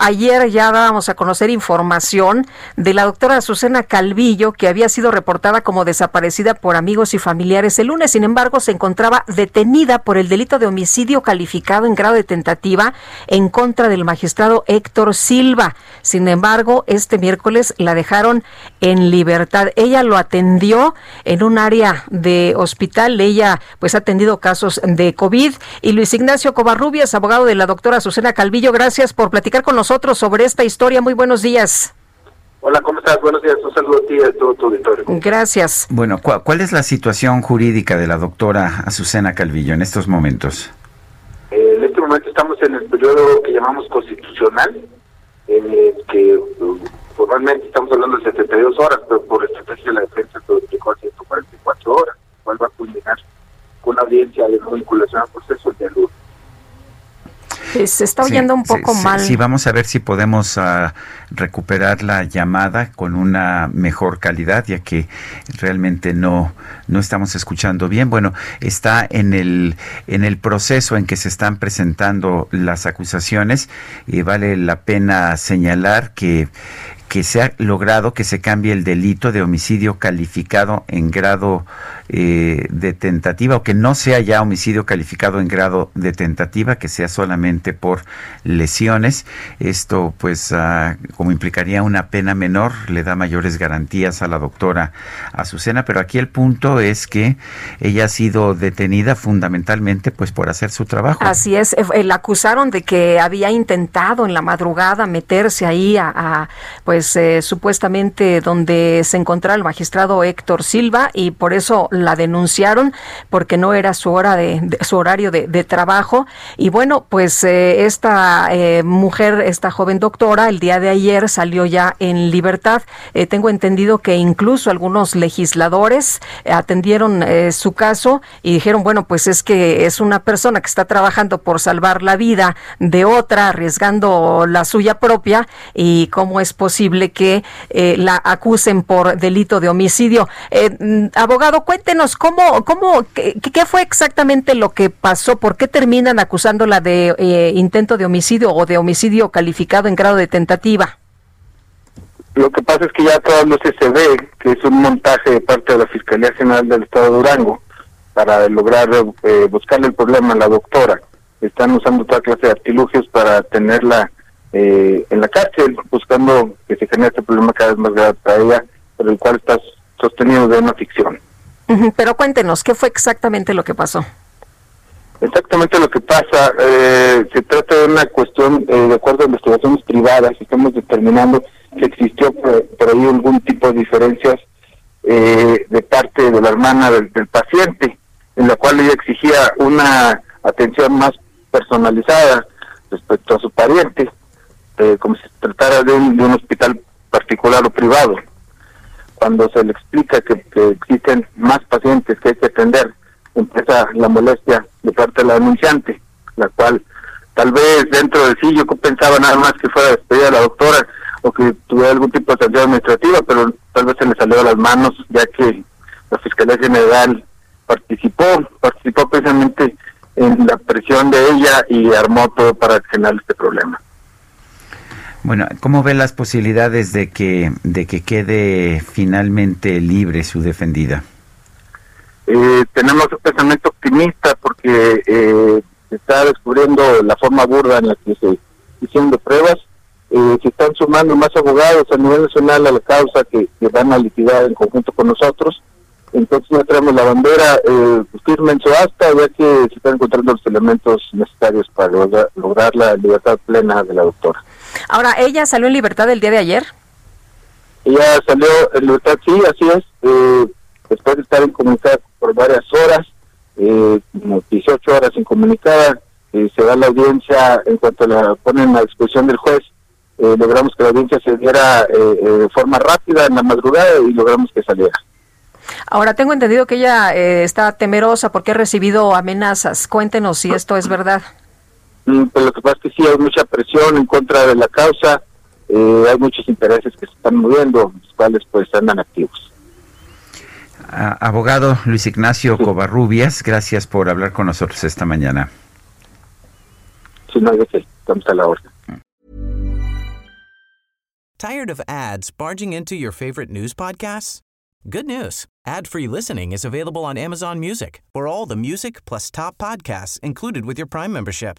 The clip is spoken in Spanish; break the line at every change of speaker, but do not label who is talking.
Ayer ya dábamos a conocer información de la doctora Azucena Calvillo, que había sido reportada como desaparecida por amigos y familiares el lunes. Sin embargo, se encontraba detenida por el delito de homicidio calificado en grado de tentativa en contra del magistrado Héctor Silva. Sin embargo, este miércoles la dejaron en libertad. Ella lo atendió en un área de hospital. Ella pues ha atendido casos de COVID. Y Luis Ignacio Covarrubias, abogado de la doctora Azucena Calvillo, gracias por platicar con nosotros sobre esta historia. Muy buenos días.
Hola, ¿cómo estás? Buenos días. Un saludo a ti y a todo tu auditorio.
Gracias.
Bueno, ¿cuál es la situación jurídica de la doctora Azucena Calvillo en estos momentos?
Eh, en este momento estamos en el periodo que llamamos constitucional, en el que uh, formalmente estamos hablando de 72 horas, pero por estrategia de la defensa todo explicó a 144 horas, cual va a culminar con una audiencia de no vinculación al proceso el día.
Se está oyendo un poco
sí,
mal.
Sí, vamos a ver si podemos uh, recuperar la llamada con una mejor calidad, ya que realmente no, no estamos escuchando bien. Bueno, está en el, en el proceso en que se están presentando las acusaciones y vale la pena señalar que que se ha logrado que se cambie el delito de homicidio calificado en grado eh, de tentativa o que no sea ya homicidio calificado en grado de tentativa, que sea solamente por lesiones. Esto pues ah, como implicaría una pena menor, le da mayores garantías a la doctora Azucena, pero aquí el punto es que ella ha sido detenida fundamentalmente pues por hacer su trabajo.
Así es, eh, la acusaron de que había intentado en la madrugada meterse ahí a, a pues eh, supuestamente donde se encontraba el magistrado Héctor Silva y por eso la denunciaron porque no era su hora de, su horario de, trabajo. Y bueno pues eh, esta eh, mujer esta joven doctora el día de ayer salió ya en libertad. Tengo entendido que incluso algunos legisladores atendieron su caso y dijeron bueno pues es que es una persona que está trabajando por salvar la vida de otra arriesgando la suya propia y cómo es posible que eh, la acusen por delito de homicidio. Eh, abogado, cuéntenos cómo, cómo, qué, qué, fue exactamente lo que pasó, por qué terminan acusándola de eh, intento de homicidio o de homicidio calificado en grado de tentativa.
Lo que pasa es que ya todas luces se ve que es un montaje de parte de la Fiscalía General del Estado de Durango para lograr eh, buscarle el problema a la doctora. Están usando toda clase de artilugios para tenerla eh, en la cárcel, buscando que se genere este problema cada vez más grave para ella, pero el cual está sostenido de una ficción.
Uh -huh, pero cuéntenos, ¿qué fue exactamente lo que pasó?
Exactamente lo que pasa, eh, se trata de una cuestión, eh, de acuerdo a investigaciones privadas, estamos determinando que existió por, por ahí algún tipo de diferencias eh, de parte de la hermana del, del paciente, en la cual ella exigía una atención más personalizada respecto a su pariente, eh, como si se tratara de un, de un, hospital particular o privado. Cuando se le explica que, que, existen más pacientes que hay que atender, empieza la molestia de parte de la denunciante, la cual tal vez dentro de sí yo pensaba nada más que fuera despedida a la doctora o que tuviera algún tipo de sanción administrativa, pero tal vez se le salió a las manos ya que la Fiscalía General participó, participó precisamente en la presión de ella y armó todo para generar este problema.
Bueno, ¿cómo ve las posibilidades de que de que quede finalmente libre su defendida?
Eh, tenemos un pensamiento optimista porque eh, se está descubriendo la forma burda en la que se hicieron pruebas. Eh, se están sumando más abogados a nivel nacional a la causa que, van a liquidar en conjunto con nosotros. Entonces ya traemos la bandera eh, firme en su asta, ya que se están encontrando los elementos necesarios para lograr, lograr la libertad plena de la doctora.
Ahora, ¿ella salió en libertad el día de ayer?
Ella salió en libertad, sí, así es. Eh, después de estar incomunicada por varias horas, eh, como 18 horas incomunicada, eh, se da la audiencia en cuanto la ponen a disposición del juez eh, logramos que la audiencia se diera eh, de forma rápida en la madrugada y logramos que saliera.
Ahora tengo entendido que ella está temerosa porque ha recibido amenazas. Cuéntenos si esto es verdad.
Mm, pues lo que pasa es que sí hay mucha presión en contra de la causa, hay muchos intereses que se están moviendo, los cuales pues andan activos.
abogado Luis Ignacio Covarrubias, gracias por hablar con nosotros esta mañana.
Sí, no, estamos a la orden.
Tired of ads barging into your favorite news podcasts? Good news. Ad-free listening is available on Amazon Music for all the music plus top podcasts included with your Prime membership.